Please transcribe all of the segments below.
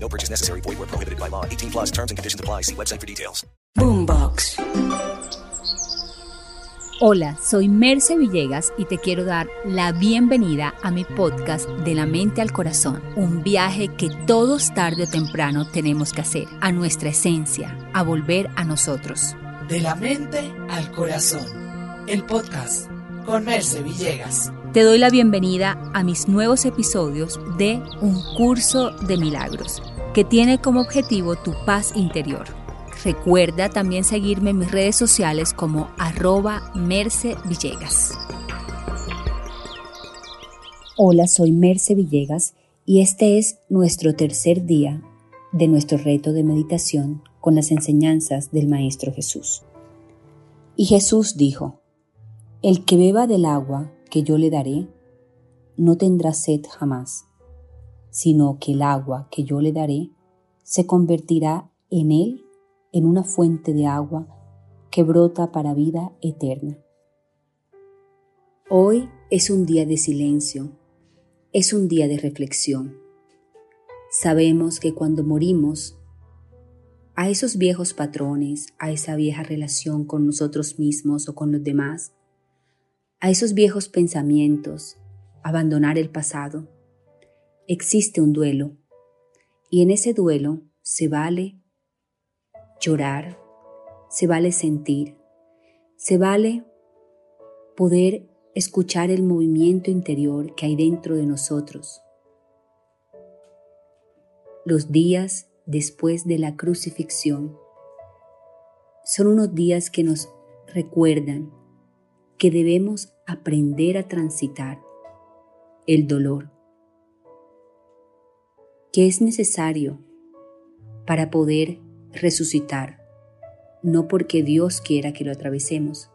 No purchase necessary. Void where prohibited by law. 18 plus terms and conditions apply. See website for details. Boombox. Hola, soy Merce Villegas y te quiero dar la bienvenida a mi podcast De la mente al corazón, un viaje que todos tarde o temprano tenemos que hacer, a nuestra esencia, a volver a nosotros. De la mente al corazón. El podcast con Merce Villegas. Te doy la bienvenida a mis nuevos episodios de Un Curso de Milagros, que tiene como objetivo tu paz interior. Recuerda también seguirme en mis redes sociales como arroba Merce Villegas. Hola, soy Merce Villegas y este es nuestro tercer día de nuestro reto de meditación con las enseñanzas del Maestro Jesús. Y Jesús dijo, El que beba del agua que yo le daré, no tendrá sed jamás, sino que el agua que yo le daré se convertirá en él en una fuente de agua que brota para vida eterna. Hoy es un día de silencio, es un día de reflexión. Sabemos que cuando morimos, a esos viejos patrones, a esa vieja relación con nosotros mismos o con los demás, a esos viejos pensamientos, abandonar el pasado, existe un duelo y en ese duelo se vale llorar, se vale sentir, se vale poder escuchar el movimiento interior que hay dentro de nosotros. Los días después de la crucifixión son unos días que nos recuerdan que debemos aprender a transitar el dolor, que es necesario para poder resucitar, no porque Dios quiera que lo atravesemos,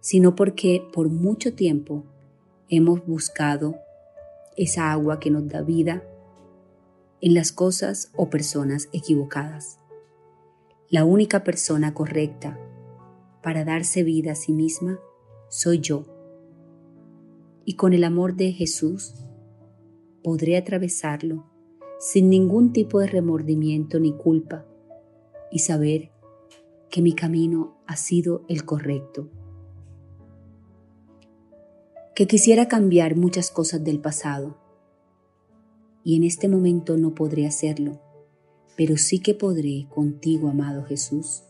sino porque por mucho tiempo hemos buscado esa agua que nos da vida en las cosas o personas equivocadas. La única persona correcta para darse vida a sí misma soy yo. Y con el amor de Jesús podré atravesarlo sin ningún tipo de remordimiento ni culpa y saber que mi camino ha sido el correcto. Que quisiera cambiar muchas cosas del pasado y en este momento no podré hacerlo, pero sí que podré contigo, amado Jesús,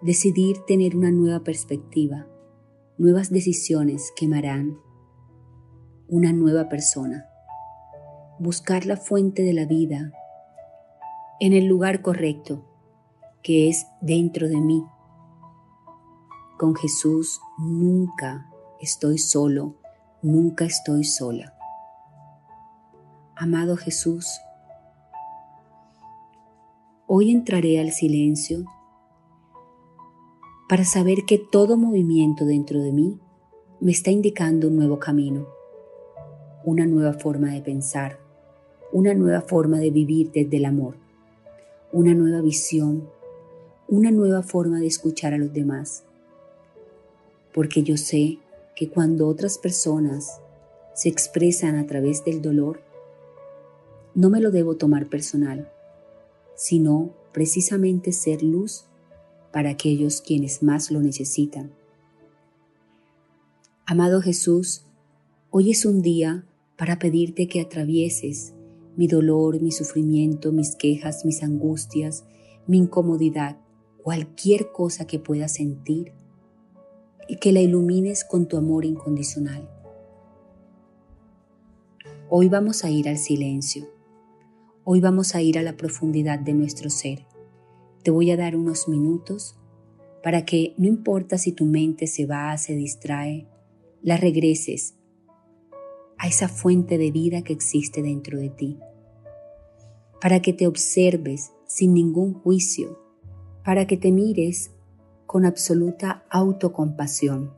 decidir tener una nueva perspectiva nuevas decisiones que me harán una nueva persona. Buscar la fuente de la vida en el lugar correcto, que es dentro de mí. Con Jesús nunca estoy solo, nunca estoy sola. Amado Jesús, hoy entraré al silencio para saber que todo movimiento dentro de mí me está indicando un nuevo camino, una nueva forma de pensar, una nueva forma de vivir desde el amor, una nueva visión, una nueva forma de escuchar a los demás. Porque yo sé que cuando otras personas se expresan a través del dolor, no me lo debo tomar personal, sino precisamente ser luz para aquellos quienes más lo necesitan. Amado Jesús, hoy es un día para pedirte que atravieses mi dolor, mi sufrimiento, mis quejas, mis angustias, mi incomodidad, cualquier cosa que pueda sentir y que la ilumines con tu amor incondicional. Hoy vamos a ir al silencio. Hoy vamos a ir a la profundidad de nuestro ser te voy a dar unos minutos para que no importa si tu mente se va, se distrae, la regreses a esa fuente de vida que existe dentro de ti, para que te observes sin ningún juicio, para que te mires con absoluta autocompasión,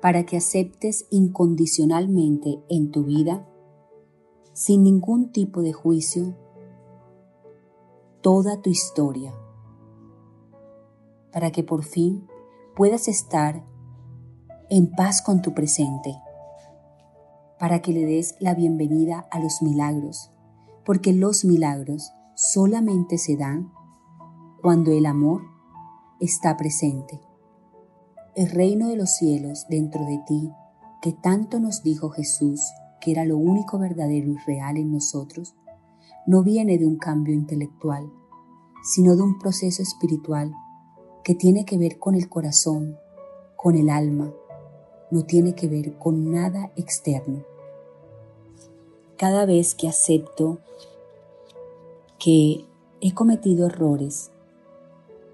para que aceptes incondicionalmente en tu vida, sin ningún tipo de juicio, toda tu historia, para que por fin puedas estar en paz con tu presente, para que le des la bienvenida a los milagros, porque los milagros solamente se dan cuando el amor está presente. El reino de los cielos dentro de ti, que tanto nos dijo Jesús que era lo único verdadero y real en nosotros, no viene de un cambio intelectual, sino de un proceso espiritual que tiene que ver con el corazón, con el alma, no tiene que ver con nada externo. Cada vez que acepto que he cometido errores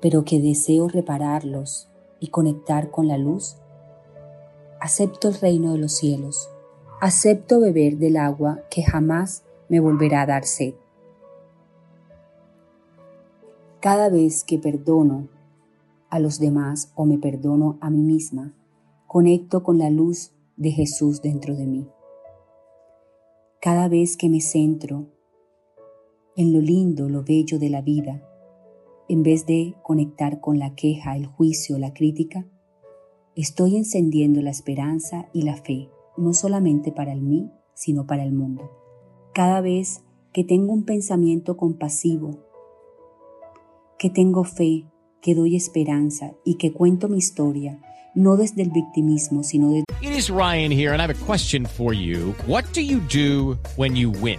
pero que deseo repararlos y conectar con la luz, acepto el reino de los cielos, acepto beber del agua que jamás me volverá a dar sed. Cada vez que perdono a los demás o me perdono a mí misma, conecto con la luz de Jesús dentro de mí. Cada vez que me centro en lo lindo, lo bello de la vida, en vez de conectar con la queja, el juicio, la crítica, estoy encendiendo la esperanza y la fe, no solamente para el mí, sino para el mundo. Cada vez que tengo un pensamiento compasivo, que tengo fe, que doy esperanza y que cuento mi historia, no desde el victimismo, sino desde... It is Ryan here and I have a question for you. What do you do when you win?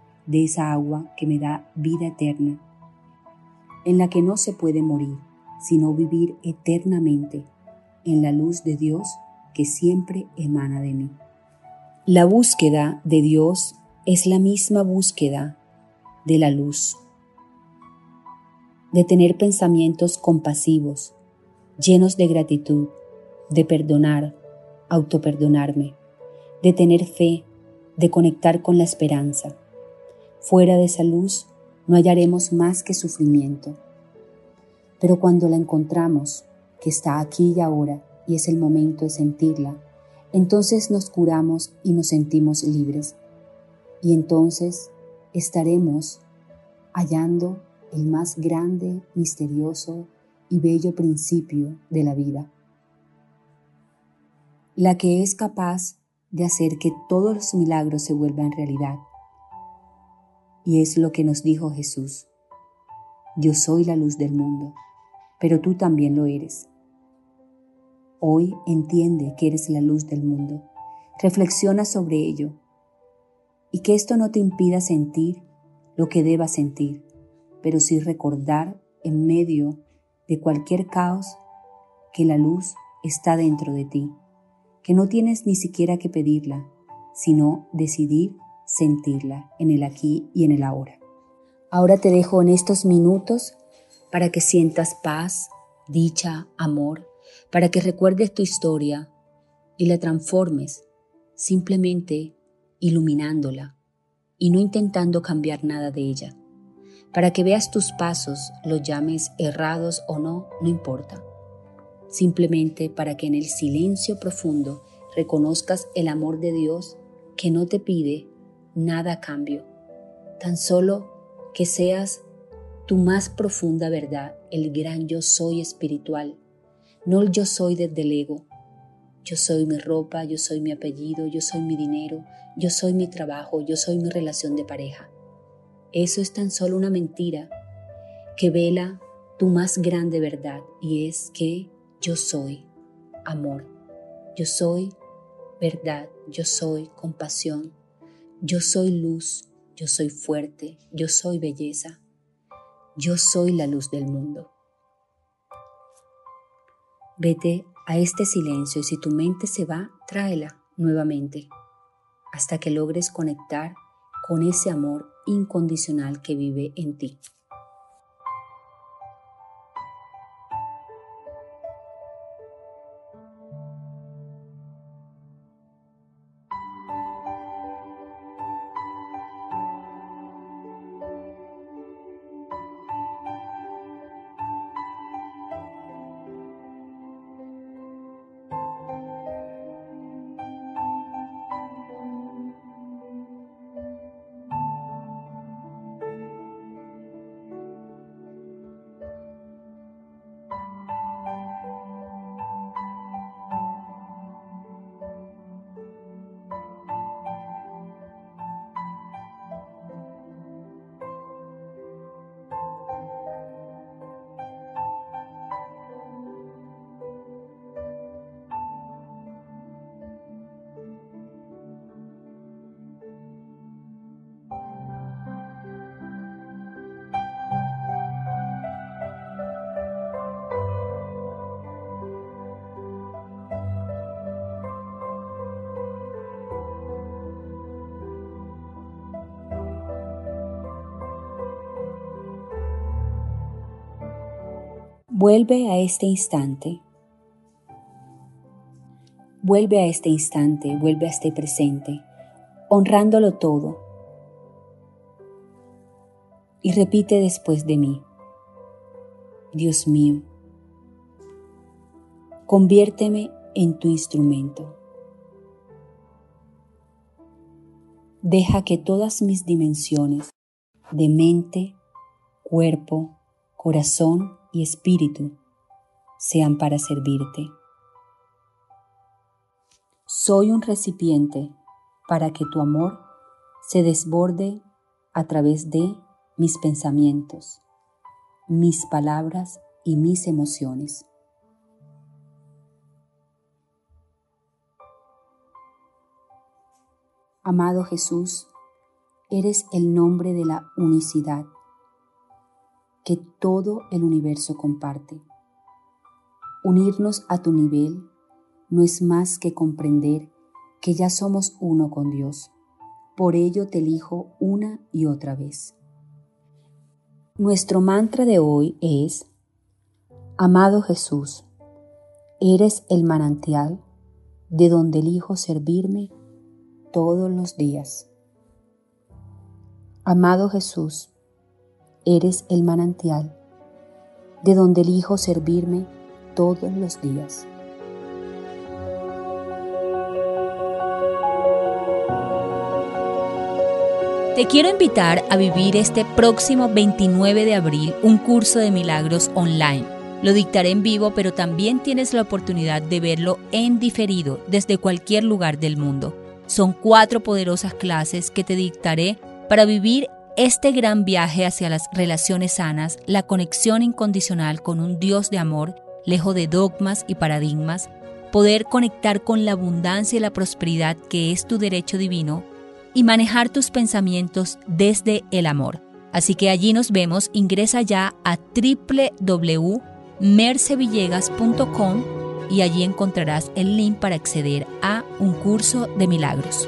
de esa agua que me da vida eterna, en la que no se puede morir, sino vivir eternamente en la luz de Dios que siempre emana de mí. La búsqueda de Dios es la misma búsqueda de la luz, de tener pensamientos compasivos, llenos de gratitud, de perdonar, autoperdonarme, de tener fe, de conectar con la esperanza. Fuera de esa luz no hallaremos más que sufrimiento. Pero cuando la encontramos, que está aquí y ahora, y es el momento de sentirla, entonces nos curamos y nos sentimos libres. Y entonces estaremos hallando el más grande, misterioso y bello principio de la vida. La que es capaz de hacer que todos los milagros se vuelvan realidad y es lo que nos dijo Jesús. Yo soy la luz del mundo, pero tú también lo eres. Hoy entiende que eres la luz del mundo. Reflexiona sobre ello y que esto no te impida sentir lo que debas sentir, pero sí recordar en medio de cualquier caos que la luz está dentro de ti, que no tienes ni siquiera que pedirla, sino decidir sentirla en el aquí y en el ahora. Ahora te dejo en estos minutos para que sientas paz, dicha, amor, para que recuerdes tu historia y la transformes simplemente iluminándola y no intentando cambiar nada de ella. Para que veas tus pasos, los llames errados o no, no importa. Simplemente para que en el silencio profundo reconozcas el amor de Dios que no te pide nada a cambio, tan solo que seas tu más profunda verdad, el gran yo soy espiritual, no el yo soy desde el ego. Yo soy mi ropa, yo soy mi apellido, yo soy mi dinero, yo soy mi trabajo, yo soy mi relación de pareja. Eso es tan solo una mentira que vela tu más grande verdad y es que yo soy amor, yo soy verdad, yo soy compasión, yo soy luz, yo soy fuerte, yo soy belleza, yo soy la luz del mundo. Vete a este silencio y si tu mente se va, tráela nuevamente hasta que logres conectar con ese amor incondicional que vive en ti. Vuelve a este instante. Vuelve a este instante, vuelve a este presente, honrándolo todo. Y repite después de mí, Dios mío, conviérteme en tu instrumento. Deja que todas mis dimensiones de mente, cuerpo, corazón y espíritu sean para servirte. Soy un recipiente para que tu amor se desborde a través de mis pensamientos, mis palabras y mis emociones. Amado Jesús, eres el nombre de la unicidad que todo el universo comparte. Unirnos a tu nivel no es más que comprender que ya somos uno con Dios. Por ello te elijo una y otra vez. Nuestro mantra de hoy es, Amado Jesús, eres el manantial de donde elijo servirme todos los días. Amado Jesús, eres el manantial de donde elijo servirme todos los días. Te quiero invitar a vivir este próximo 29 de abril un curso de milagros online. Lo dictaré en vivo, pero también tienes la oportunidad de verlo en diferido desde cualquier lugar del mundo. Son cuatro poderosas clases que te dictaré para vivir este gran viaje hacia las relaciones sanas, la conexión incondicional con un Dios de amor, lejos de dogmas y paradigmas, poder conectar con la abundancia y la prosperidad que es tu derecho divino y manejar tus pensamientos desde el amor. Así que allí nos vemos, ingresa ya a www.mercevillegas.com y allí encontrarás el link para acceder a un curso de milagros.